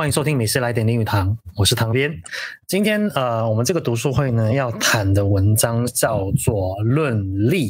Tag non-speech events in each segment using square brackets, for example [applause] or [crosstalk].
欢迎收听《美食来点林语堂》，我是唐边。今天呃，我们这个读书会呢，要谈的文章叫做《论力》。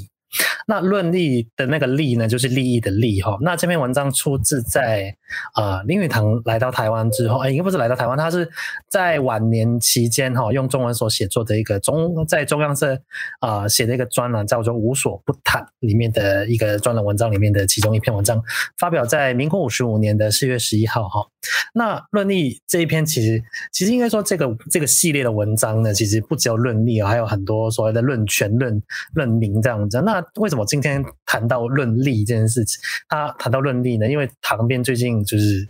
那论利的那个利呢，就是利益的利哈。那这篇文章出自在啊、林语堂来到台湾之后，哎，应该不是来到台湾，他是在晚年期间哈，用中文所写作的一个中在中央社啊写的一个专栏，叫做《无所不谈》里面的一个专栏文章里面的其中一篇文章，发表在民国五十五年的四月十一号哈。那论利这一篇，其实其实应该说这个这个系列的文章呢，其实不只有论利，还有很多所谓的论权、论论名这样子。那为什么今天谈到论利这件事情？他谈到论利呢？因为堂边最近就是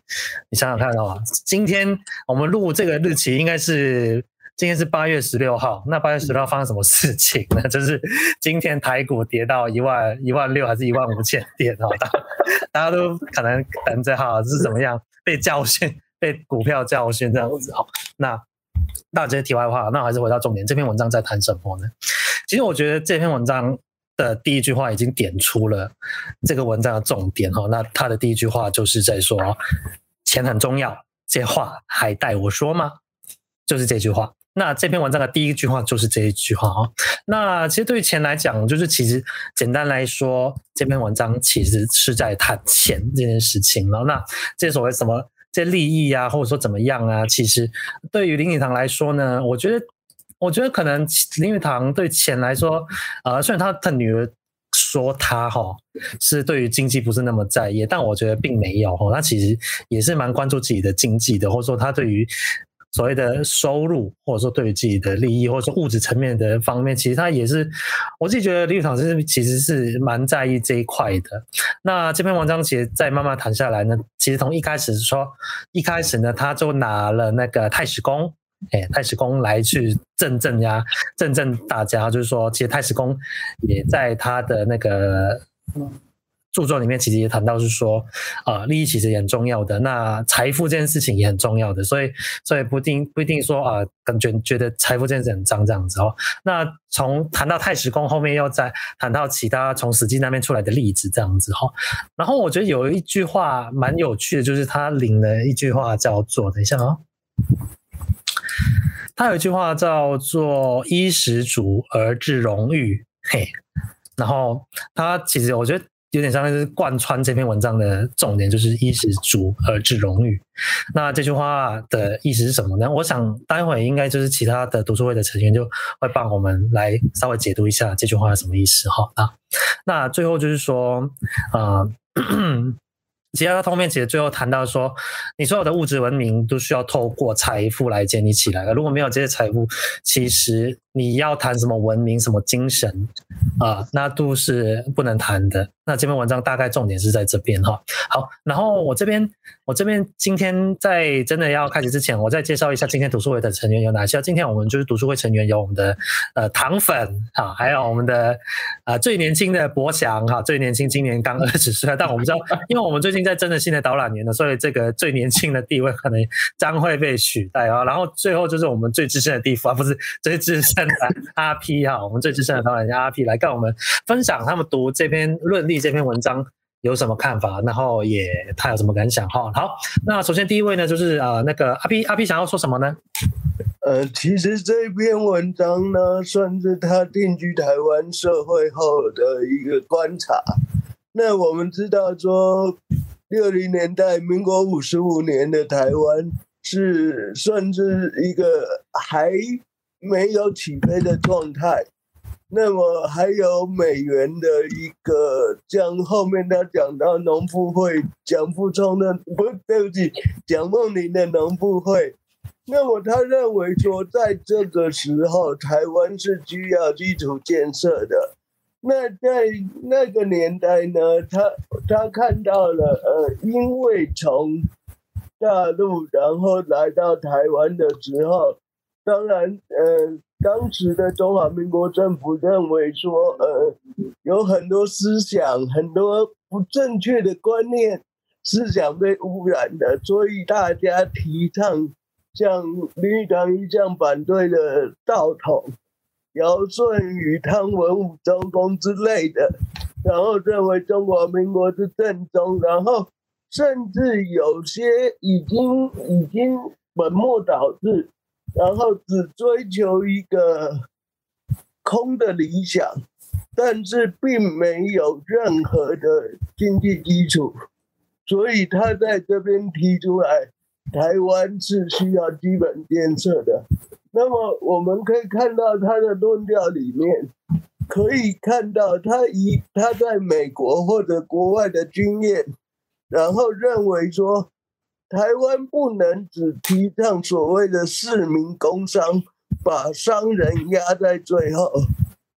你想想看哦，今天我们录这个日期应该是今天是八月十六号。那八月十六号发生什么事情呢？[laughs] 就是今天台股跌到一万一万六还是一万五千点哦？大家都可能等着哈，是怎么样被教训，被股票教训这样子哦。那那这些题外话，那还是回到重点，这篇文章在谈什么呢？其实我觉得这篇文章。的第一句话已经点出了这个文章的重点哈，那他的第一句话就是在说钱很重要，这话还带我说吗？就是这句话。那这篇文章的第一句话就是这一句话哈。那其实对于钱来讲，就是其实简单来说，这篇文章其实是在谈钱这件事情了。那这所谓什么这利益啊，或者说怎么样啊，其实对于林语堂来说呢，我觉得。我觉得可能林语堂对钱来说，呃，虽然他的女儿说他哈是对于经济不是那么在意，但我觉得并没有哈，他其实也是蛮关注自己的经济的，或者说他对于所谓的收入，或者说对于自己的利益，或者说物质层面的方面，其实他也是，我自己觉得林语堂是其实是蛮在意这一块的。那这篇文章其实再慢慢谈下来呢，其实从一开始说，一开始呢，他就拿了那个太史公。哎，太史公来去镇镇呀，镇镇大家，就是说，其实太史公也在他的那个著作里面，其实也谈到是说，啊、呃，利益其实也很重要的，那财富这件事情也很重要的，所以，所以不一定不一定说啊，感、呃、觉觉得财富这件事很脏这样子哦。那从谈到太史公后面，又再谈到其他从史记那边出来的例子这样子哈。然后我觉得有一句话蛮有趣的，就是他领了一句话叫做，等一下啊、哦。他有一句话叫做“衣食足而致荣誉”，嘿，然后他其实我觉得有点像是贯穿这篇文章的重点，就是“衣食足而致荣誉”。那这句话的意思是什么呢？我想待会应该就是其他的读书会的成员就会帮我们来稍微解读一下这句话是什么意思哈啊。那最后就是说啊。其他的后面其实最后谈到说，你所有的物质文明都需要透过财富来建立起来的。如果没有这些财富，其实你要谈什么文明、什么精神啊，那都是不能谈的。那这篇文章大概重点是在这边哈。好，然后我这边，我这边今天在真的要开始之前，我再介绍一下今天读书会的成员有哪些。今天我们就是读书会成员有我们的呃糖粉啊，还有我们的啊、最年轻的博翔哈，最年轻今年刚二十岁，但我们知道，因为我们最近在真的新的导览员了，所以这个最年轻的地位可能将会被取代啊。[laughs] 然后最后就是我们最资深的地方，不是最资深的 [laughs] 阿 P 哈，我们最资深的导览家阿 P 来跟我们分享他们读这篇论利。这篇文章有什么看法？然后也他有什么感想？哈，好，那首先第一位呢，就是啊、呃，那个阿 P 阿 P 想要说什么呢？呃，其实这篇文章呢，算是他定居台湾社会后的一个观察。那我们知道说，六零年代，民国五十五年的台湾是算是一个还没有起飞的状态。那么还有美元的一个，像后面他讲到农复会，蒋复聪的不对不起，蒋梦麟的农复会。那么他认为说，在这个时候，台湾是需要基础建设的。那在那个年代呢，他他看到了，呃，因为从大陆然后来到台湾的时候，当然，呃。当时的中华民国政府认为说，呃，有很多思想，很多不正确的观念，思想被污染的，所以大家提倡像林语堂一向反对的道统、尧舜禹汤文武周公之类的，然后认为中华民国是正宗，然后甚至有些已经已经本末倒置，然后只追求一个空的理想，但是并没有任何的经济基础，所以他在这边提出来，台湾是需要基本建设的。那么我们可以看到他的论调里面，可以看到他以他在美国或者国外的经验。然后认为说，台湾不能只提倡所谓的市民工商，把商人压在最后。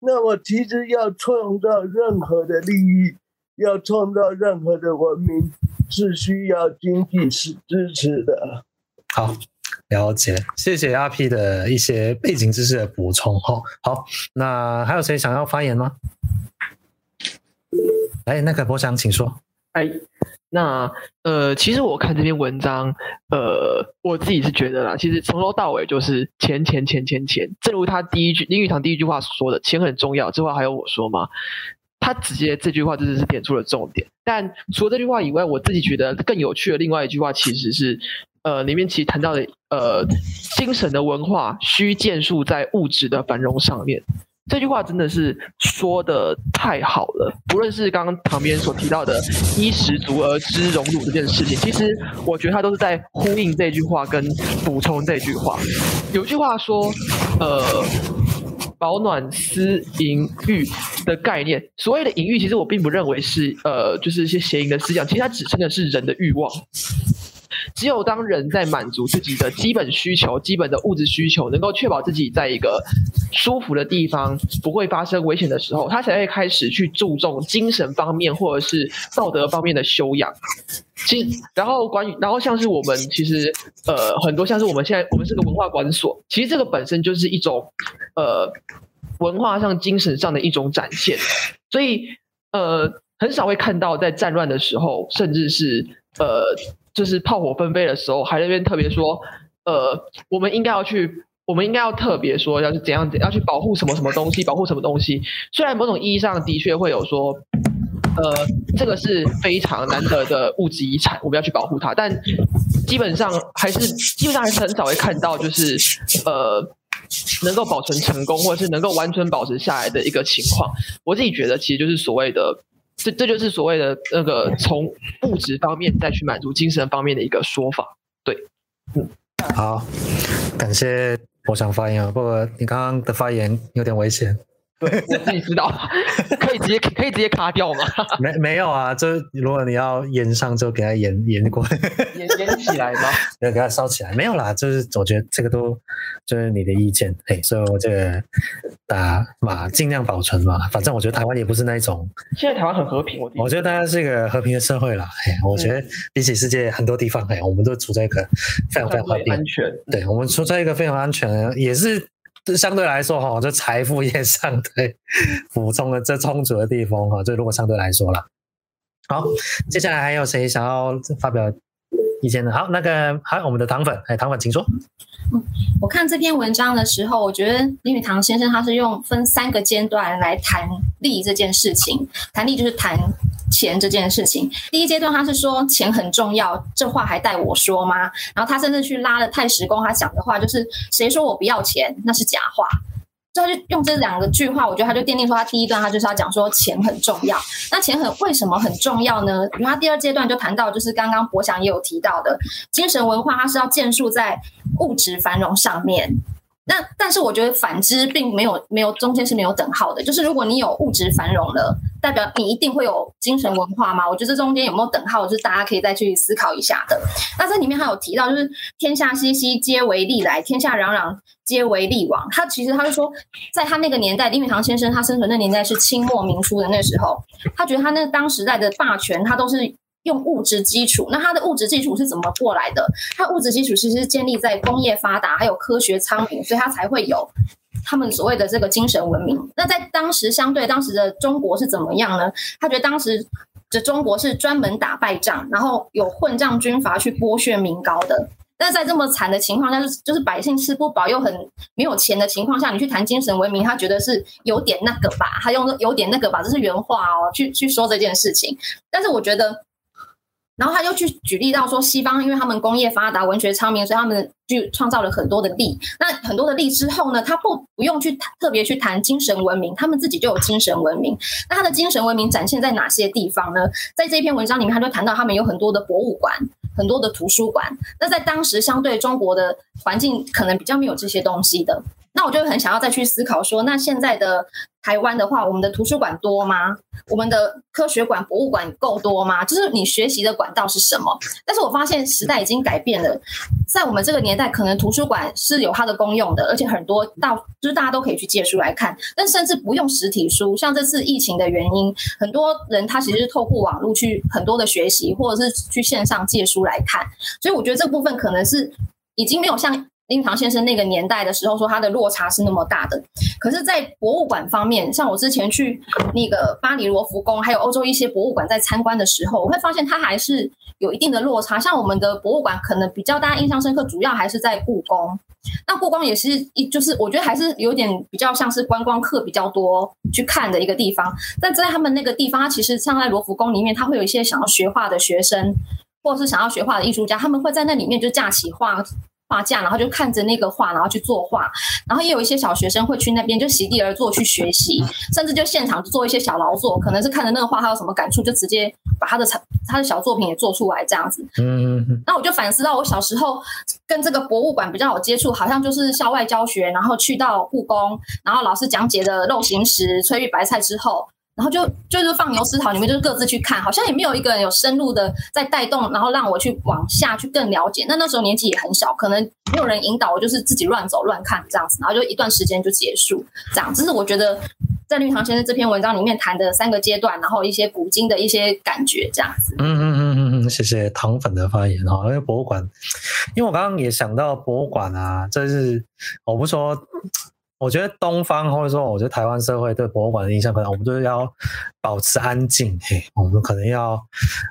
那么，其实要创造任何的利益，要创造任何的文明，是需要经济是支持的。好，了解，谢谢阿 P 的一些背景知识的补充。好，好，那还有谁想要发言吗？哎，那个博翔，请说。哎。那呃，其实我看这篇文章，呃，我自己是觉得啦，其实从头到尾就是钱钱钱钱钱。正如他第一句林语堂第一句话说的，钱很重要。这话还有我说吗？他直接这句话真的是点出了重点。但除了这句话以外，我自己觉得更有趣的另外一句话，其实是呃，里面其实谈到的呃，精神的文化需建树在物质的繁荣上面。这句话真的是说得太好了，不论是刚刚旁边所提到的“衣食足而知荣辱”这件事情，其实我觉得他都是在呼应这句话跟补充这句话。有句话说：“呃，保暖思淫欲”的概念，所谓的淫欲，其实我并不认为是呃，就是一些邪淫的思想，其实它指称的是人的欲望。只有当人在满足自己的基本需求、基本的物质需求，能够确保自己在一个舒服的地方，不会发生危险的时候，他才会开始去注重精神方面或者是道德方面的修养。其，然后关于，然后像是我们其实呃很多像是我们现在我们是个文化馆所，其实这个本身就是一种呃文化上、精神上的一种展现，所以呃很少会看到在战乱的时候，甚至是呃。就是炮火纷飞的时候，还在那边特别说，呃，我们应该要去，我们应该要特别说，要去怎样怎样去保护什么什么东西，保护什么东西。虽然某种意义上的确会有说，呃，这个是非常难得的物质遗产，我们要去保护它，但基本上还是基本上还是很少会看到，就是呃，能够保存成功，或者是能够完全保持下来的一个情况。我自己觉得，其实就是所谓的。这这就是所谓的那个从物质方面再去满足精神方面的一个说法，对，嗯，好，感谢我想发言啊，不过你刚刚的发言有点危险。对，我 [laughs] 自己知道，[laughs] 可以直接可以直接卡掉吗？[laughs] 没没有啊，就如果你要延上，就给它延延过，延延起来吗？要给它烧起来，没有啦，就是我觉得这个都就是你的意见，嘿，所以我这个打嘛尽量保存嘛，反正我觉得台湾也不是那一种，现在台湾很和平，我我觉得大家是一个和平的社会啦，嘿，我觉得比起世界很多地方，嘿，我们都处在一个非常非常和平、安全，对，我们处在一个非常安全，也是。这相对来说，哈，这财富也相对补充了这充足的地方，哈，这如果相对来说了，好，接下来还有谁想要发表意见呢？好，那个还有我们的糖粉，哎，糖粉，请说。嗯，我看这篇文章的时候，我觉得林语堂先生他是用分三个阶段来谈利这件事情，谈利就是谈。钱这件事情，第一阶段他是说钱很重要，这话还带我说吗？然后他甚至去拉了太史公，他讲的话就是谁说我不要钱，那是假话。所以他就用这两个句话，我觉得他就奠定说他第一段他就是要讲说钱很重要。那钱很为什么很重要呢？因为他第二阶段就谈到就是刚刚博翔也有提到的精神文化，它是要建树在物质繁荣上面。那但是我觉得反之并没有没有中间是没有等号的，就是如果你有物质繁荣了，代表你一定会有精神文化吗？我觉得这中间有没有等号，就是大家可以再去思考一下的。那这里面还有提到，就是天下熙熙，皆为利来；天下攘攘，皆为利往。他其实他就说，在他那个年代，林语堂先生他生存的年代是清末民初的那时候，他觉得他那当时代的霸权，他都是。用物质基础，那它的物质基础是怎么过来的？它物质基础其实是建立在工业发达，还有科学昌明，所以它才会有他们所谓的这个精神文明。那在当时，相对当时的中国是怎么样呢？他觉得当时的中国是专门打败仗，然后有混账军阀去剥削民膏的。但是在这么惨的情况下，就就是百姓吃不饱又很没有钱的情况下，你去谈精神文明，他觉得是有点那个吧？他用有点那个吧，这是原话哦，去去说这件事情。但是我觉得。然后他就去举例到说，西方因为他们工业发达、文学昌明，所以他们就创造了很多的力。那很多的力之后呢，他不不用去特别去谈精神文明，他们自己就有精神文明。那他的精神文明展现在哪些地方呢？在这篇文章里面，他就谈到他们有很多的博物馆、很多的图书馆。那在当时相对中国的环境，可能比较没有这些东西的。那我就很想要再去思考说，那现在的台湾的话，我们的图书馆多吗？我们的科学馆、博物馆够多吗？就是你学习的管道是什么？但是我发现时代已经改变了，在我们这个年代，可能图书馆是有它的功用的，而且很多到就是大家都可以去借书来看，但甚至不用实体书。像这次疫情的原因，很多人他其实是透过网络去很多的学习，或者是去线上借书来看。所以我觉得这部分可能是已经没有像。林语堂先生那个年代的时候，说他的落差是那么大的。可是，在博物馆方面，像我之前去那个巴黎罗浮宫，还有欧洲一些博物馆在参观的时候，我会发现它还是有一定的落差。像我们的博物馆，可能比较大家印象深刻，主要还是在故宫。那故宫也是一，就是我觉得还是有点比较像是观光客比较多去看的一个地方。但在他们那个地方，它其实像在罗浮宫里面，它会有一些想要学画的学生，或者是想要学画的艺术家，他们会在那里面就架起画。画架，然后就看着那个画，然后去作画。然后也有一些小学生会去那边就席地而坐去学习，甚至就现场做一些小劳作，可能是看着那个画，他有什么感触，就直接把他的成他的小作品也做出来这样子。嗯嗯嗯。那我就反思到，我小时候跟这个博物馆比较有接触，好像就是校外教学，然后去到故宫，然后老师讲解的肉形石、翠玉白菜之后。然后就就是放牛吃草，你们就是各自去看，好像也没有一个人有深入的在带动，然后让我去往下去更了解。那那时候年纪也很小，可能没有人引导，我就是自己乱走乱看这样子，然后就一段时间就结束。这样，这是我觉得在林语堂先生这篇文章里面谈的三个阶段，然后一些古今的一些感觉这样子。嗯嗯嗯嗯嗯，谢谢糖粉的发言哈。因为博物馆，因为我刚刚也想到博物馆啊，这是我不说。我觉得东方或者说，我觉得台湾社会对博物馆的印象，可能我们就是要保持安静，嘿，我们可能要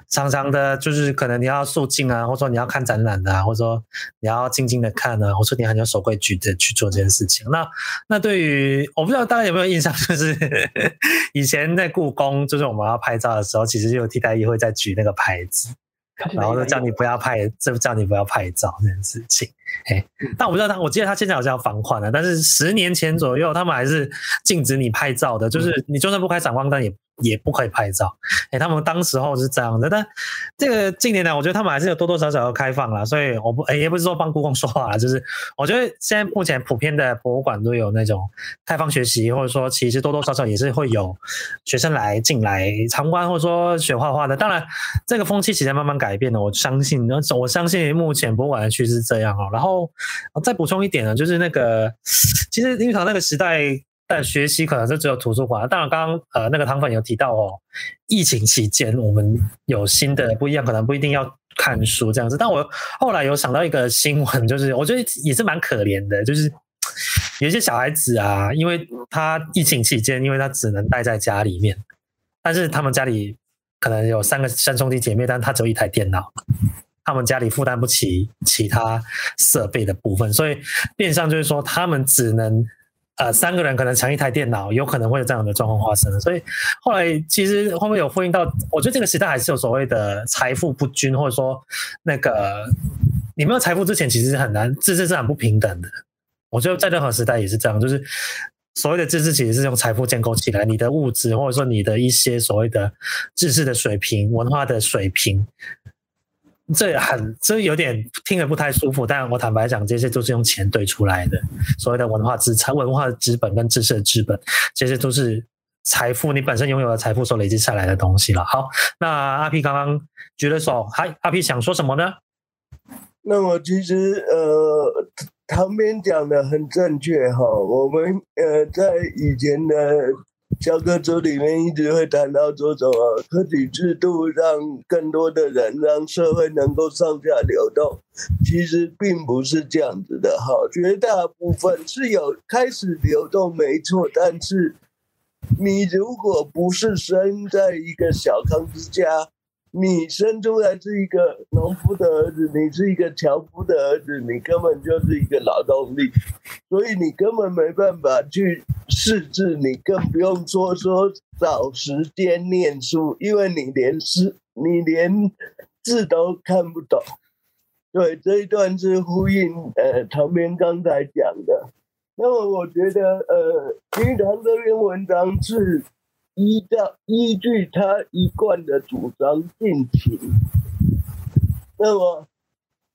常常的，就是可能你要肃静啊，或者说你要看展览啊，或者说你要静静的看啊，或者说你很有守规矩的去做这件事情。那那对于我不知道大家有没有印象，就是 [laughs] 以前在故宫，就是我们要拍照的时候，其实就有替代役会在举那个牌子。然后就叫你不要拍，就叫你不要拍照这件事情。哎，但我不知道他，我记得他现在好像要防宽了，但是十年前左右，他们还是禁止你拍照的，就是你就算不开闪光灯也。也不可以拍照，哎，他们当时候是这样的，但这个近年来，我觉得他们还是有多多少少要开放了，所以我不，哎，也不是说帮故宫说话了，[laughs] 就是我觉得现在目前普遍的博物馆都有那种开放学习，或者说其实多多少少也是会有学生来进来参观，或者说学画画的。当然，这个风气其实慢慢改变了，我相信，[laughs] 我相信目前博物馆的趋势是这样哦。然后再补充一点呢，就是那个其实林语堂那个时代。但学习可能是只有图书馆。当然，刚刚呃那个糖粉有提到哦，疫情期间我们有新的不一样，可能不一定要看书这样子。但我后来有想到一个新闻，就是我觉得也是蛮可怜的，就是有些小孩子啊，因为他疫情期间，因为他只能待在家里面，但是他们家里可能有三个三兄弟姐妹，但他只有一台电脑，他们家里负担不起其他设备的部分，所以变相就是说他们只能。呃，三个人可能抢一台电脑，有可能会有这样的状况发生。所以后来其实后面有呼应到，我觉得这个时代还是有所谓的财富不均，或者说那个你没有财富之前，其实很难，知识是很不平等的。我觉得在任何时代也是这样，就是所谓的知识其实是用财富建构起来，你的物质或者说你的一些所谓的知识的水平、文化的水平。这很，这有点听着不太舒服，但我坦白讲，这些都是用钱堆出来的。所谓的文化资产、文化的资本跟知识的资本，这些都是财富，你本身拥有的财富所累积下来的东西了。好，那阿 P 刚刚举了手，嗨，阿 P 想说什么呢？那我其实呃，旁边讲的很正确哈，我们呃在以前的。教科书里面一直会谈到说什么科举制度让更多的人让社会能够上下流动，其实并不是这样子的哈，绝大部分是有开始流动没错，但是你如果不是生在一个小康之家。你生出来是一个农夫的儿子，你是一个樵夫的儿子，你根本就是一个劳动力，所以你根本没办法去识字，你更不用说说找时间念书，因为你连诗，你连字都看不懂。对，这一段是呼应呃唐编刚才讲的。那么我觉得呃平常这篇文章是依照依据他一贯的主张进行。那么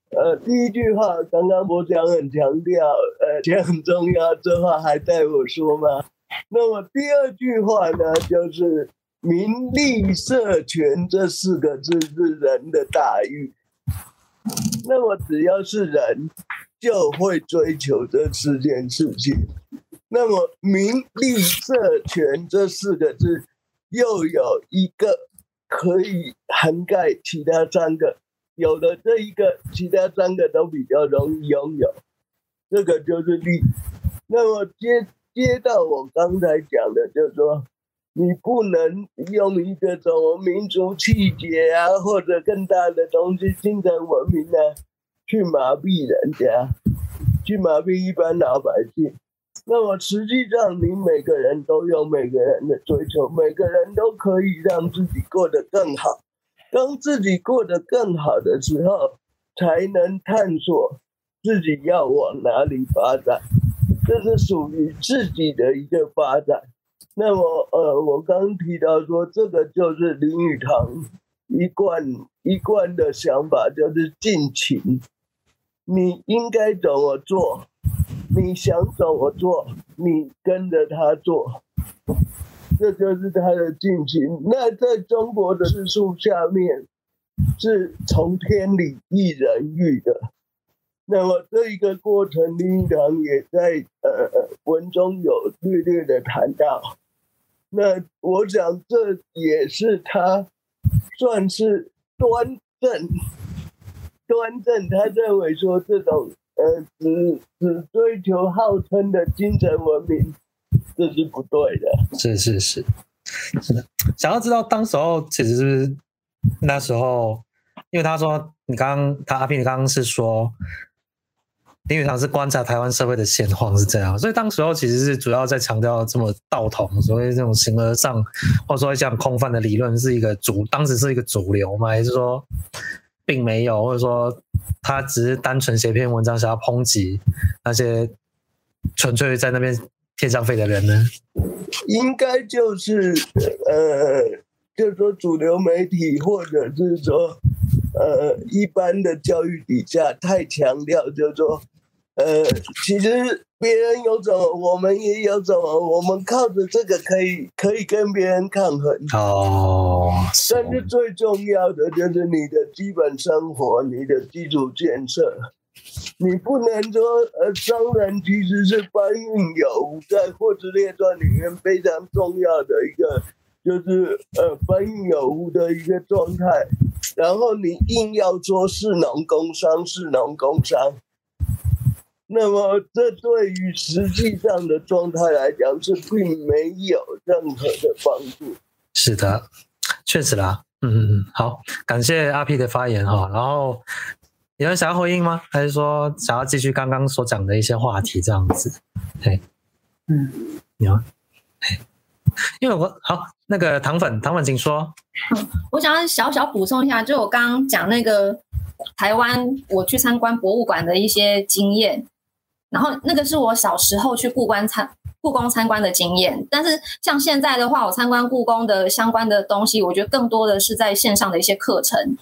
呃第一句话刚刚我讲很强调，呃钱很重要，这话还带我说吗？那么第二句话呢，就是“名利色权”这四个字是人的大欲。那么只要是人，就会追求这四件事情。那么“名利色权”这四个字，又有一个可以涵盖其他三个，有了这一个，其他三个都比较容易拥有。这个就是利。那么接。接到我刚才讲的，就是说，你不能用一个什么民族气节啊，或者更大的东西，精神文明呢，去麻痹人家，去麻痹一般老百姓。那么实际上，你每个人都有每个人的追求，每个人都可以让自己过得更好。当自己过得更好的时候，才能探索自己要往哪里发展。这是属于自己的一个发展。那么，呃，我刚提到说，这个就是林语堂一贯一贯的想法，就是尽情。你应该怎么做？你想怎么做？你跟着他做，这就是他的尽情。那在中国的字数下面，是从天理亦人欲的。那么这一个过程，林语堂也在呃文中有略略的谈到。那我想这也是他算是端正，端正。他认为说这种呃只只追求号称的精神文明，这是不对的。是是是，是的。想要知道当时候其实是那时候，因为他说你刚刚他阿平，你刚刚是说。林语堂是观察台湾社会的现况是这样，所以当时候其实是主要在强调这么道统，所谓这种形而上或者说这样空泛的理论是一个主，当时是一个主流吗？还是说并没有，或者说他只是单纯写篇文章想要抨击那些纯粹在那边贴上费的人呢？应该就是呃，就是说主流媒体或者是说呃一般的教育底下太强调，就是说。呃，其实别人有什么，我们也有什么，我们靠着这个可以可以跟别人抗衡。哦，但是最重要的就是你的基本生活，你的基础建设，你不能说呃，商人其实是搬运有无，在货殖列传里面非常重要的一个，就是呃搬运有无的一个状态，然后你硬要说士农工商，士农工商。那么，这对于实际上的状态来讲是并没有任何的帮助。是的，确实啦。嗯嗯嗯，好，感谢阿 P 的发言哈。然后有人想要回应吗？还是说想要继续刚刚所讲的一些话题这样子？对，嗯，有啊。嘿，因为我好那个糖粉，糖粉，请说。嗯，[laughs] 我想要小小补充一下，就我刚刚讲那个台湾，我去参观博物馆的一些经验。然后那个是我小时候去故宫参故宫参观的经验，但是像现在的话，我参观故宫的相关的东西，我觉得更多的是在线上的一些课程。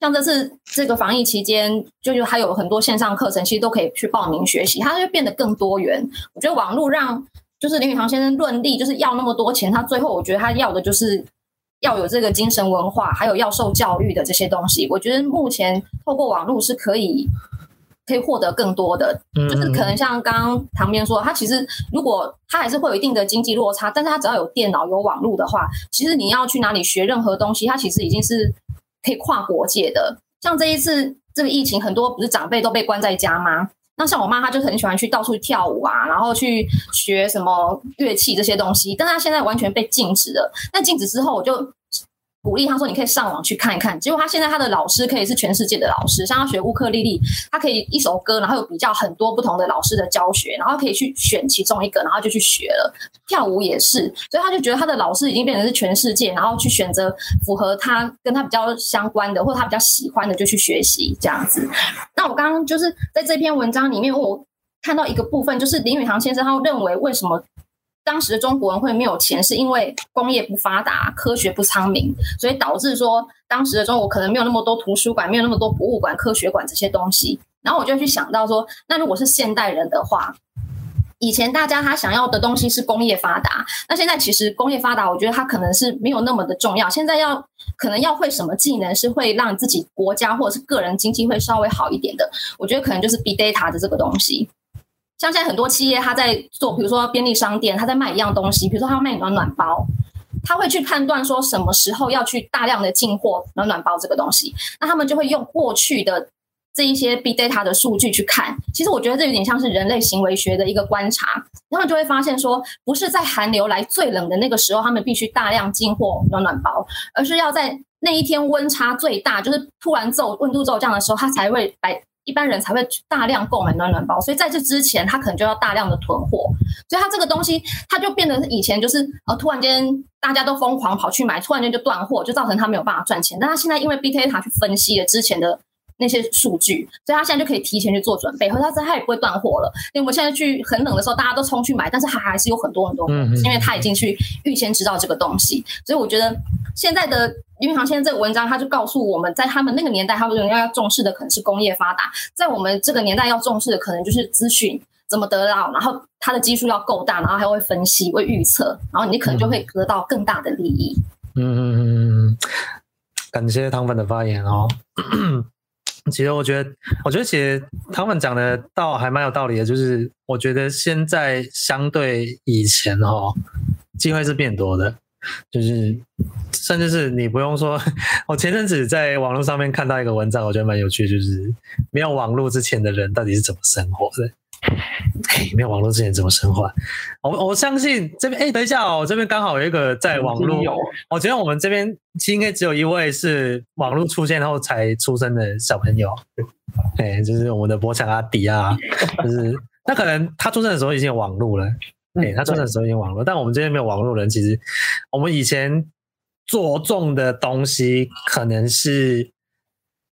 像这次这个防疫期间，就就还有很多线上课程，其实都可以去报名学习，它就变得更多元。我觉得网络让就是林语堂先生论利，就是要那么多钱，他最后我觉得他要的就是要有这个精神文化，还有要受教育的这些东西。我觉得目前透过网络是可以。可以获得更多的，就是可能像刚刚旁边说，他其实如果他还是会有一定的经济落差，但是他只要有电脑有网络的话，其实你要去哪里学任何东西，他其实已经是可以跨国界的。像这一次这个疫情，很多不是长辈都被关在家吗？那像我妈，她就很喜欢去到处跳舞啊，然后去学什么乐器这些东西，但她现在完全被禁止了。那禁止之后，我就鼓励他说：“你可以上网去看一看。”结果他现在他的老师可以是全世界的老师，像他学乌克丽丽，他可以一首歌，然后有比较很多不同的老师的教学，然后可以去选其中一个，然后就去学了。跳舞也是，所以他就觉得他的老师已经变成是全世界，然后去选择符合他跟他比较相关的或者他比较喜欢的就去学习这样子。那我刚刚就是在这篇文章里面，我看到一个部分，就是林语堂先生他认为为什么。当时的中国人会没有钱，是因为工业不发达，科学不昌明，所以导致说当时的中国可能没有那么多图书馆，没有那么多博物馆、科学馆这些东西。然后我就去想到说，那如果是现代人的话，以前大家他想要的东西是工业发达，那现在其实工业发达，我觉得它可能是没有那么的重要。现在要可能要会什么技能是会让自己国家或者是个人经济会稍微好一点的，我觉得可能就是 big data 的这个东西。像现在很多企业，他在做，比如说便利商店，他在卖一样东西，比如说他要卖暖暖包，他会去判断说什么时候要去大量的进货暖暖包这个东西，那他们就会用过去的这一些 big data 的数据去看。其实我觉得这有点像是人类行为学的一个观察，他们就会发现说，不是在寒流来最冷的那个时候，他们必须大量进货暖暖包，而是要在那一天温差最大，就是突然骤温度骤降的时候，他才会来。一般人才会大量购买暖暖包，所以在这之前，他可能就要大量的囤货，所以他这个东西，他就变得以前就是呃，突然间大家都疯狂跑去买，突然间就断货，就造成他没有办法赚钱。但他现在因为 BETA 去分析了之前的那些数据，所以他现在就可以提前去做准备，或者他他也不会断货了。因为我们现在去很冷的时候，大家都冲去买，但是他还是有很多很多，嗯嗯，因为他已经去预先知道这个东西，所以我觉得现在的。因为他现在这个文章，他就告诉我们在他们那个年代，他们要要重视的可能是工业发达；在我们这个年代，要重视的可能就是资讯怎么得到，然后它的基数要够大，然后还会分析、会预测，然后你可能就会得到更大的利益。嗯嗯嗯嗯，感谢汤粉的发言哦。其实我觉得，我觉得其实他们讲的倒还蛮有道理的，就是我觉得现在相对以前哦，机会是变多的。就是，甚至是你不用说，[laughs] 我前阵子在网络上面看到一个文章，我觉得蛮有趣，就是没有网络之前的人到底是怎么生活的？哎，没有网络之前怎么生活？我我相信这边，哎，等一下哦，我这边刚好有一个在网络，我觉得我们这边应该只有一位是网络出现后才出生的小朋友，哎，就是我们的博强阿迪啊，就是那可能他出生的时候已经有网络了。哎，他出生的是有网络，但我们这边没有网络人，其实我们以前着重的东西可能是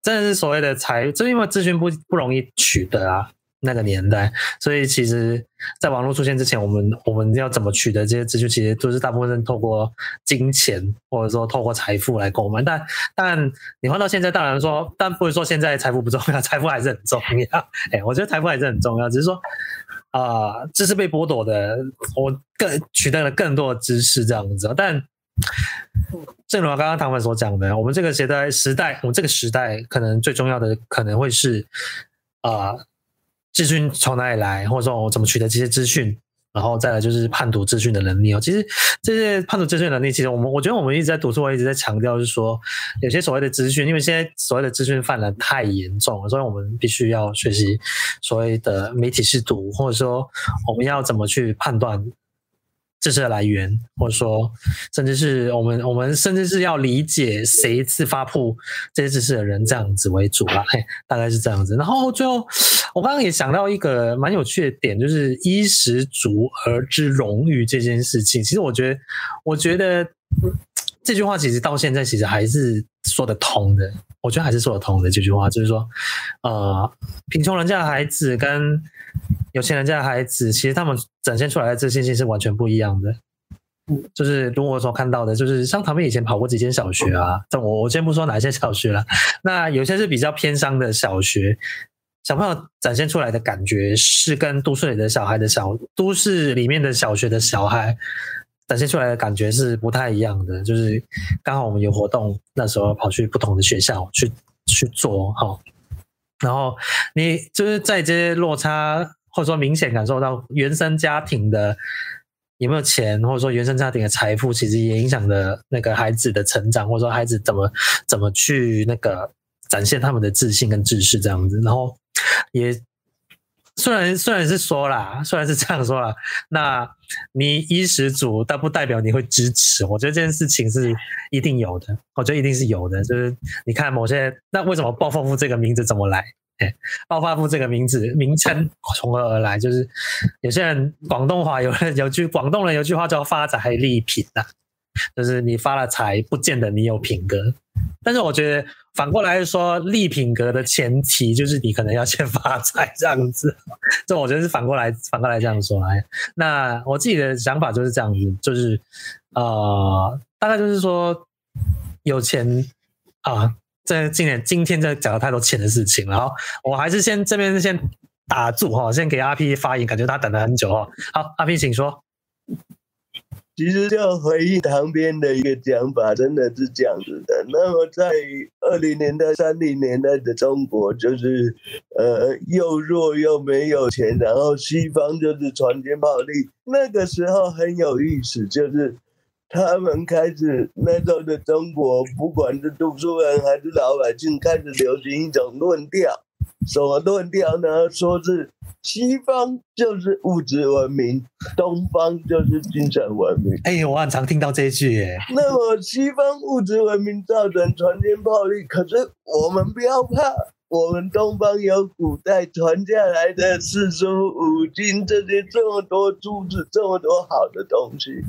真的是所谓的财，就因为资讯不不容易取得啊，那个年代，所以其实，在网络出现之前，我们我们要怎么取得这些资讯，其实都是大部分是透过金钱或者说透过财富来购买。但但你换到现在，当然说，但不是说现在财富不重要，[laughs] 财富还是很重要。哎，我觉得财富还是很重要，只是说。啊、呃，知识被剥夺的，我更取得了更多的知识这样子。但正如刚刚唐文所讲的，我们这个时代时代，我们这个时代可能最重要的可能会是啊，资讯从哪里来，或者说我怎么取得这些资讯。然后再来就是判读资讯的能力哦。其实这些判读资讯能力，其实我们我觉得我们一直在读书我一直在强调，就是说有些所谓的资讯，因为现在所谓的资讯泛滥太严重了，所以我们必须要学习所谓的媒体试读，或者说我们要怎么去判断。知识的来源，或者说，甚至是我们，我们甚至是要理解谁是发布这些知识的人，这样子为主啦。嘿，大概是这样子。然后最后，我刚刚也想到一个蛮有趣的点，就是衣食足而知荣誉这件事情。其实我觉得，我觉得这句话其实到现在其实还是说得通的。我觉得还是说得通的这句话，就是说，呃，贫穷人家的孩子跟有钱人家的孩子，其实他们展现出来的自信心是完全不一样的。就是如果说看到的，就是像他们以前跑过几间小学啊，但我我先不说哪些小学了，那有些是比较偏乡的小学，小朋友展现出来的感觉是跟都市里的小孩的小都市里面的小学的小孩展现出来的感觉是不太一样的。就是刚好我们有活动，那时候跑去不同的学校去去做哈，然后你就是在这些落差。或者说明显感受到原生家庭的有没有钱，或者说原生家庭的财富，其实也影响了那个孩子的成长，或者说孩子怎么怎么去那个展现他们的自信跟知识这样子。然后也虽然虽然是说啦，虽然是这样说啦，那你衣食足，但不代表你会支持。我觉得这件事情是一定有的，我觉得一定是有的。就是你看某些，那为什么暴发户这个名字怎么来？哎，暴发户这个名字名称从何而来？就是有些人广东话有有句广东人有句话叫“发财立品”呐，就是你发了财，不见得你有品格。但是我觉得反过来说，立品格的前提就是你可能要先 [laughs] 发财这样子。这我觉得是反过来反过来这样说来。那我自己的想法就是这样子，就是呃，大概就是说有钱啊。这今年今天在讲了太多钱的事情，然后我还是先这边先打住哈，先给阿 P 发言，感觉他等了很久哈。好，阿 P 请说。其实就回应旁边的一个讲法，真的是这样子的。那么在二零年代、三零年代的中国，就是呃又弱又没有钱，然后西方就是船坚炮利。那个时候很有意思，就是。他们开始那时候的中国，不管是读书人还是老百姓，开始流行一种论调，什么论调呢？说是西方就是物质文明，东方就是精神文明。哎呦，我很常听到这一句耶。那么西方物质文明造成船坚炮利，可是我们不要怕，我们东方有古代传下来的四书五经，这些这么多珠子，这么多好的东西。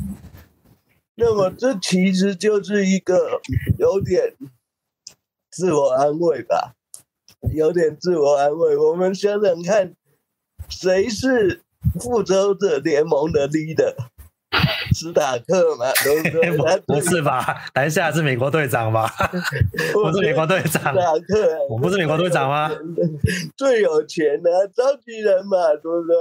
那么这其实就是一个有点自我安慰吧，有点自我安慰。我们想想看，谁是复仇者联盟的 leader？史塔克嘛，对不对？[laughs] 不是吧？等一下是美国队长吧？[laughs] 我是美国队长。史塔克，我不是美国队长吗？最有钱的召集人嘛，对不对？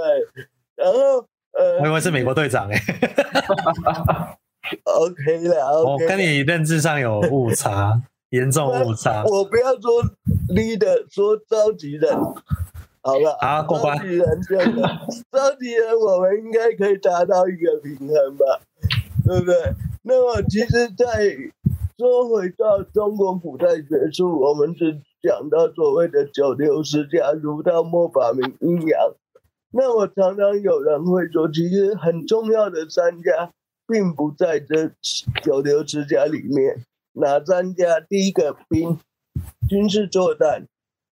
然后呃，我以为是美国队长哎。[laughs] OK 了，okay、我跟你认知上有误差，严重误差。我不要说 leader，说召集人，好了，好过关。召集人这样的，[laughs] 召集人我们应该可以达到一个平衡吧，对不对？那么其实，在说回到中国古代学术，我们是讲到所谓的九流十家，儒道墨法明阴阳。那我常常有人会说，其实很重要的三家。并不在这九流十家里面，哪三家？第一个兵，军事作战；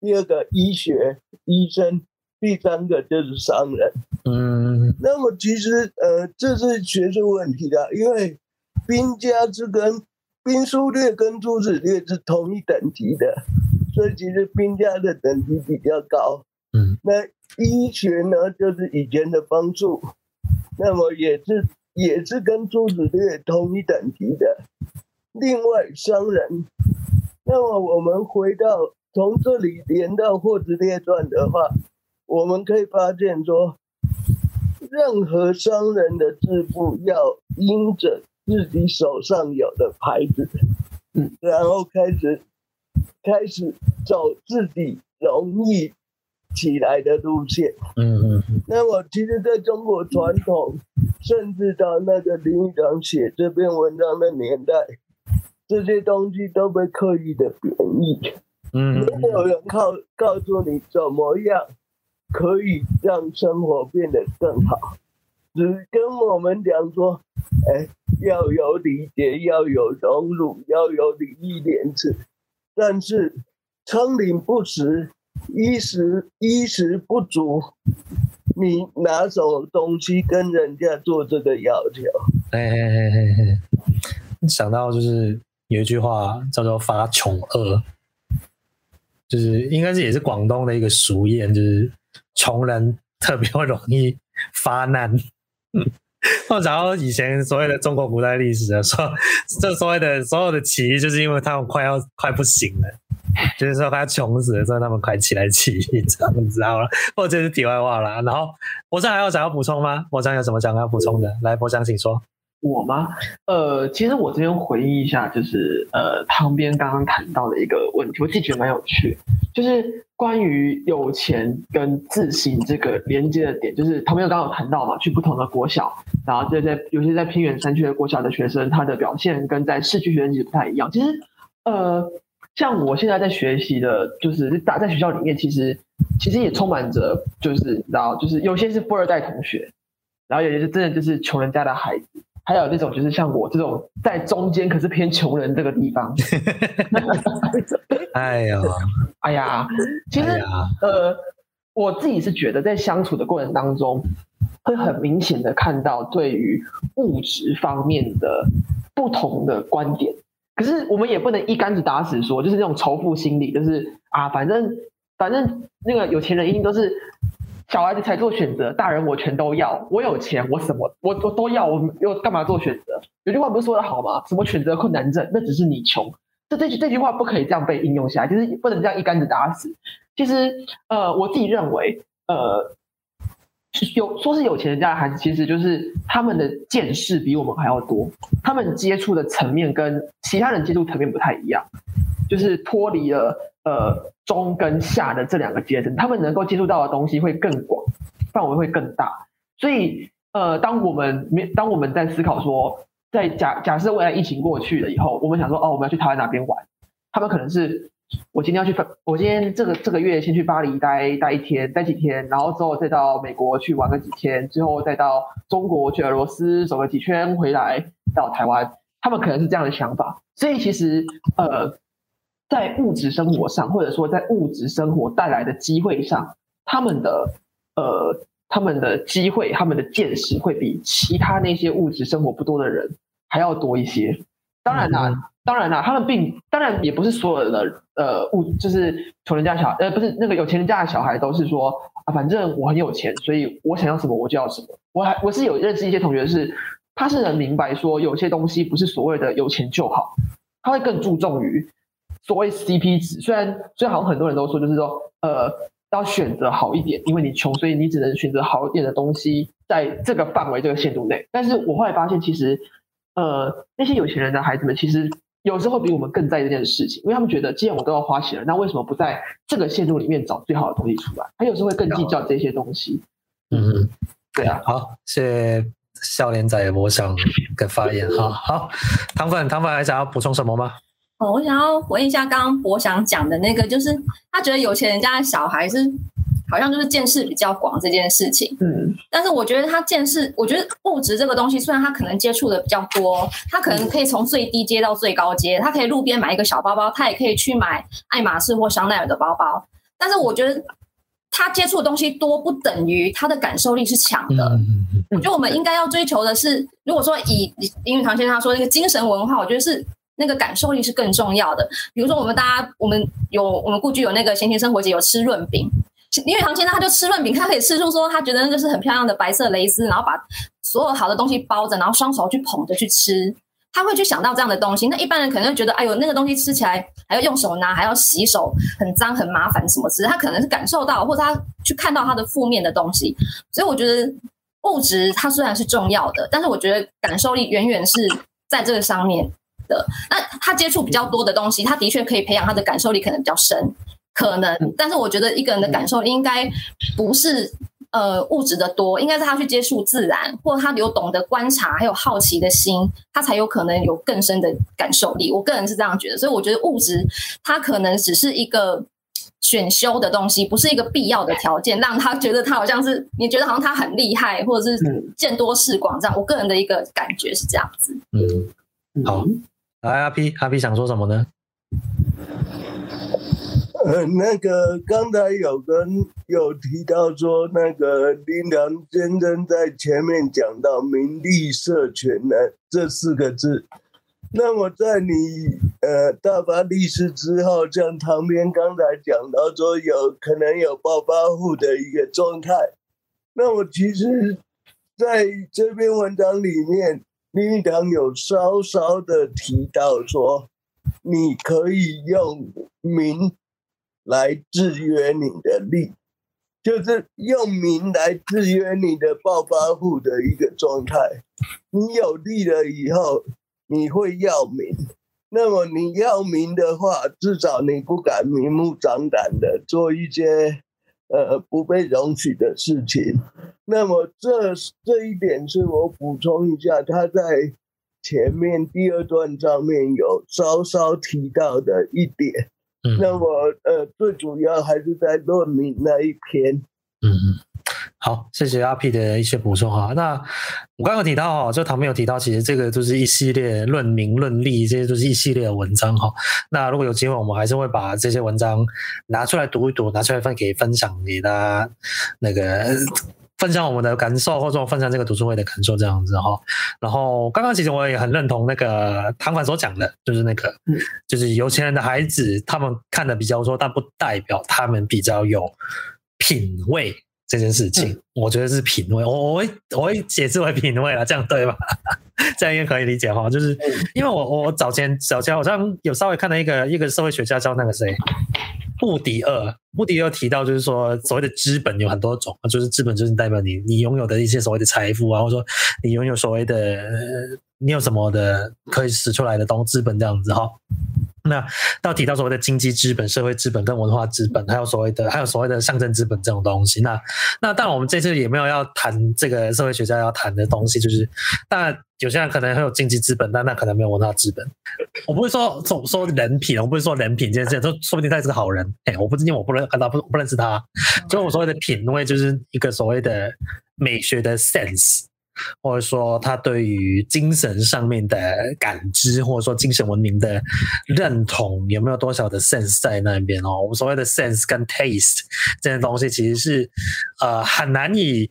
第二个医学，医生；第三个就是商人。嗯，那么其实呃，这是学术问题的，因为兵家是跟兵书略跟诸子略是同一等级的，所以其实兵家的等级比较高。嗯，那医学呢，就是以前的方术，那么也是。也是跟诸子略同一等级的。另外，商人。那么，我们回到从这里连到《霍兹列传》的话，我们可以发现说，任何商人的致富要因着自己手上有的牌子，嗯，然后开始开始走自己容易起来的路线。嗯嗯。那么，其实在中国传统。甚至到那个林语堂写这篇文章的年代，这些东西都被刻意的贬义。嗯，没有人告告诉你怎么样可以让生活变得更好，只跟我们讲说，哎，要有礼节，要有荣辱，要有礼义廉耻。但是仓廩不实，衣食衣食不足。你拿什么东西跟人家做这个要求？哎哎哎哎哎！想到就是有一句话叫做“发穷恶”，就是应该是也是广东的一个俗谚，就是穷人特别容易发难。[laughs] 我讲到以前所谓的中国古代历史的时候，这所谓的所有的起义，就是因为他们快要快不行了。就是说他穷死了，所以他们快起来起义，这样子好了。或者是题外话了。然后博翔还有想要补充吗？博翔有什么想要补充的？来，博翔请说。我吗？呃，其实我这边回忆一下，就是呃，旁边刚刚谈到的一个问题，我自己觉得蛮有趣，就是关于有钱跟自信这个连接的点，就是旁边刚刚有谈到嘛，去不同的国小，然后在在有些在偏远山区的国小的学生，他的表现跟在市区学生其实不太一样。其实呃。像我现在在学习的，就是打在学校里面，其实其实也充满着，就是然后就是有些是富二代同学，然后有些是真的就是穷人家的孩子，还有那种就是像我这种在中间可是偏穷人这个地方。[laughs] 哎呀，哎呀，其实、哎、呃，我自己是觉得在相处的过程当中，会很明显的看到对于物质方面的不同的观点。可是我们也不能一竿子打死说，就是那种仇富心理，就是啊，反正反正那个有钱人一定都是小孩子才做选择，大人我全都要。我有钱，我什么我我都要，我又干嘛做选择？有句话不是说得好吗？什么选择困难症？那只是你穷。这这句这句话不可以这样被应用下来，就是不能这样一竿子打死。其实呃，我自己认为呃。有说是有钱人家的孩子，其实就是他们的见识比我们还要多，他们接触的层面跟其他人接触层面不太一样，就是脱离了呃中跟下的这两个阶层，他们能够接触到的东西会更广，范围会更大。所以呃，当我们当我们在思考说，在假假设未来疫情过去了以后，我们想说哦，我们要去台湾哪边玩，他们可能是。[laughs] 我今天要去，我今天这个这个月先去巴黎待待一天，待几天，然后之后再到美国去玩个几天，之后再到中国去俄罗斯走个几圈回来到台湾，他们可能是这样的想法。所以其实呃，在物质生活上，或者说在物质生活带来的机会上，他们的呃他们的机会，他们的见识会比其他那些物质生活不多的人还要多一些。当然啦。嗯当然啦，他们并当然也不是所有的呃物，就是穷人家小呃不是那个有钱人家的小孩都是说啊，反正我很有钱，所以我想要什么我就要什么。我还我是有认识一些同学是，他是能明白说有些东西不是所谓的有钱就好，他会更注重于所谓 CP 值。虽然虽然好像很多人都说就是说呃要选择好一点，因为你穷，所以你只能选择好一点的东西，在这个范围这个限度内。但是我后来发现，其实呃那些有钱人的孩子们其实。有时候比我们更在意这件事情，因为他们觉得既然我都要花钱了，那为什么不在这个限度里面找最好的东西出来？他有时候会更计较这些东西。嗯嗯，对啊。好，谢谢笑脸仔我想跟发言。好好，糖粉，糖粉还想要补充什么吗？哦，我想要回应一下刚刚博翔讲的那个，就是他觉得有钱人家的小孩是。好像就是见识比较广这件事情，嗯，但是我觉得他见识，我觉得物质这个东西，虽然他可能接触的比较多，他可能可以从最低阶到最高阶，他可以路边买一个小包包，他也可以去买爱马仕或香奈儿的包包，但是我觉得他接触的东西多，不等于他的感受力是强的。我觉得我们应该要追求的是，如果说以林语堂先生他说那个精神文化，我觉得是那个感受力是更重要的。比如说我们大家，我们有我们故居有那个闲情生活节，有吃润饼。林语堂先生他就吃润饼，他可以吃出说他觉得那就是很漂亮的白色蕾丝，然后把所有好的东西包着，然后双手去捧着去吃，他会去想到这样的东西。那一般人可能会觉得，哎呦，那个东西吃起来还要用手拿，还要洗手，很脏很麻烦什么之类。他可能是感受到，或者他去看到他的负面的东西。所以我觉得物质它虽然是重要的，但是我觉得感受力远远是在这个上面的。那他接触比较多的东西，他的确可以培养他的感受力，可能比较深。可能，但是我觉得一个人的感受应该不是呃物质的多，应该是他去接触自然，或者他有懂得观察，还有好奇的心，他才有可能有更深的感受力。我个人是这样觉得，所以我觉得物质它可能只是一个选修的东西，不是一个必要的条件，让他觉得他好像是你觉得好像他很厉害，或者是见多识广这样。我个人的一个感觉是这样子。嗯，好，来阿 P，阿 P 想说什么呢？呃，那个刚才有跟有提到说，那个林良先生在前面讲到“名利社群”的这四个字。那我在你呃大发利市之后，像唐边刚才讲到说，有可能有暴发户的一个状态。那我其实在这篇文章里面，林语堂有稍稍的提到说，你可以用名。来制约你的利，就是用名来制约你的暴发户的一个状态。你有利了以后，你会要名。那么你要名的话，至少你不敢明目张胆的做一些呃不被容许的事情。那么这这一点是我补充一下，他在前面第二段上面有稍稍提到的一点。嗯，那么呃，最主要还是在论明那一篇。嗯嗯。好，谢谢阿 P 的一些补充哈。那我刚刚有提到哈，就旁边有提到，其实这个就是一系列论名论利，这些都是一系列的文章哈。那如果有机会，我们还是会把这些文章拿出来读一读，拿出来分给分享给大家，那个分享我们的感受，或者分享这个读书会的感受这样子哈。然后刚刚其实我也很认同那个唐凡所讲的，就是那个，就是有钱人的孩子，他们看的比较多，但不代表他们比较有品味。这件事情，我觉得是品味，我我会我会解释为品味了，这样对吧？[laughs] 这样应该可以理解哈。就是因为我我早前早前好像有稍微看到一个一个社会学家叫那个谁，布迪厄，布迪厄提到就是说，所谓的资本有很多种，就是资本就是代表你你拥有的一些所谓的财富啊，或者说你拥有所谓的你有什么的可以使出来的东资本这样子哈。那到提到所谓的经济资本、社会资本跟文化资本，还有所谓的还有所谓的象征资本这种东西。那那当然，我们这次也没有要谈这个社会学家要谈的东西，就是当然有些人可能很有经济资本，但那可能没有文化资本。我不会说总说人品，我不会说人品这件事，都说不定他是个好人。哎，我不知因为我不认看到不不认识他，所以我所谓的品味就是一个所谓的美学的 sense。或者说他对于精神上面的感知，或者说精神文明的认同，有没有多少的 sense 在那边哦？我们所谓的 sense 跟 taste 这些东西，其实是呃很难以。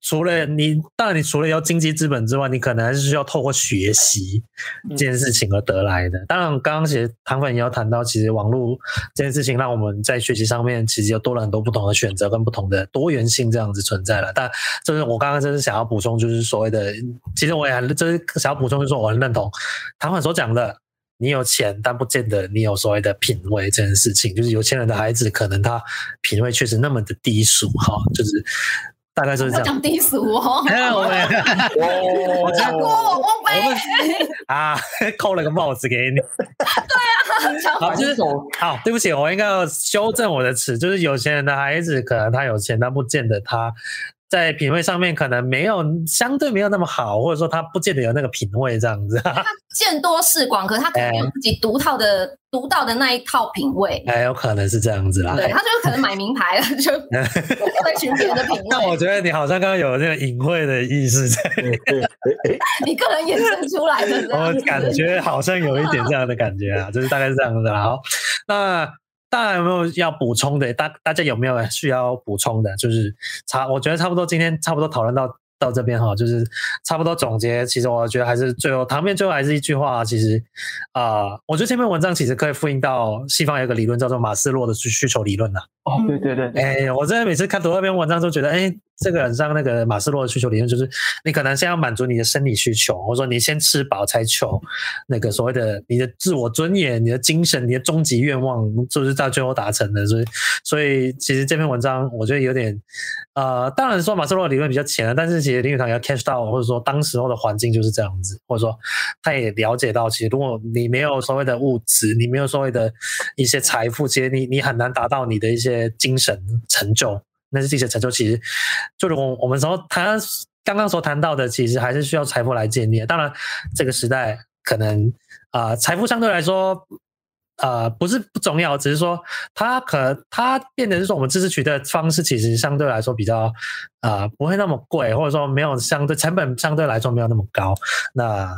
除了你，当然你除了要经济资本之外，你可能还是需要透过学习这件事情而得来的。当然，刚刚其实唐粉也有谈到，其实网络这件事情让我们在学习上面其实又多了很多不同的选择跟不同的多元性这样子存在了。但就是我刚刚就是想要补充，就是所谓的，其实我也很就是想要补充，就是说我很认同唐粉所讲的，你有钱，但不见得你有所谓的品味这件事情。就是有钱人的孩子，可能他品味确实那么的低俗哈，就是。大概就是这样。讲低俗哦。我我讲过我我没啊，扣了个帽子给你。对啊。好，就是好，对不起，我应该要修正我的词，就是有钱人的孩子，可能他有钱，但不见得他。在品味上面可能没有相对没有那么好，或者说他不见得有那个品味这样子。他 [laughs] 见多识广，可是他可能有自己独套的独、欸、到的那一套品味。哎，有可能是这样子啦。对，他就可能买名牌了，就 [laughs] 会寻别人的品味。那我觉得你好像刚刚有那个隐晦的意思在里面，[laughs] 你个人衍生出来的。我感觉好像有一点这样的感觉啊，就是大概是这样子啦。好，那。大家有没有要补充的？大大家有没有需要补充的？就是差，我觉得差不多，今天差不多讨论到到这边哈，就是差不多总结。其实我觉得还是最后，唐面最后还是一句话，其实啊、呃，我觉得这篇文章其实可以复印到西方有一个理论叫做马斯洛的需需求理论呐。哦，对对对，哎、欸，我真的每次看读那篇文章都觉得，哎、欸。这个很像那个马斯洛的需求理论，就是你可能先要满足你的生理需求，或者说你先吃饱才求那个所谓的你的自我尊严、你的精神、你的终极愿望，就是到最后达成的。所以，所以其实这篇文章我觉得有点，呃，当然说马斯洛理论比较浅了，但是其实林语堂要 catch 到，或者说当时候的环境就是这样子，或者说他也了解到，其实如果你没有所谓的物质，你没有所谓的一些财富，其实你你很难达到你的一些精神成就。那是这些成就，其实就如我我们说他刚刚所谈到的，其实还是需要财富来建立。当然，这个时代可能啊，财富相对来说啊不是不重要，只是说它可它变得是说我们知识取得方式，其实相对来说比较啊不会那么贵，或者说没有相对成本相对来说没有那么高。那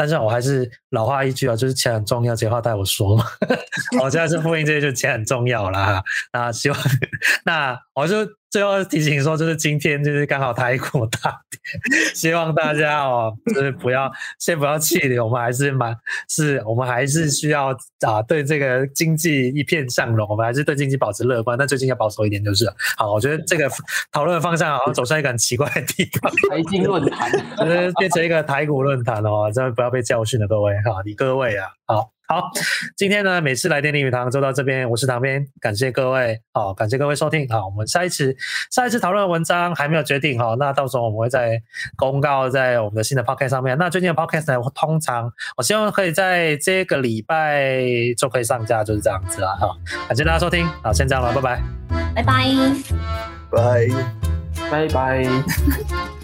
但是我还是老话一句啊，就是钱很重要，这话带我说嘛。[laughs] 我现在是复印这些，就钱很重要啦。那希望 [laughs] 那我就。最后提醒说，就是今天就是刚好台股大跌，希望大家哦，就是不要先不要气馁，我们还是蛮是，我们还是需要啊，对这个经济一片向荣，我们还是对经济保持乐观，但最近要保守一点就是了。好，我觉得这个讨论的方向好像走向一个很奇怪的地方，[laughs] 财经论坛，[laughs] 就是变成一个台股论坛哦，真的不要被教训了，各位哈，你各位啊，好。好，今天呢，每次来电林语堂就到这边，我是唐边，感谢各位，好，感谢各位收听，好，我们下一次下一次讨论的文章还没有决定，好，那到时候我们会在公告在我们的新的 podcast 上面。那最近的 podcast 呢，通常我希望可以在这个礼拜就可以上架，就是这样子啦，好，感谢大家收听，好，先这样了，拜拜，拜拜，拜，拜拜。[laughs]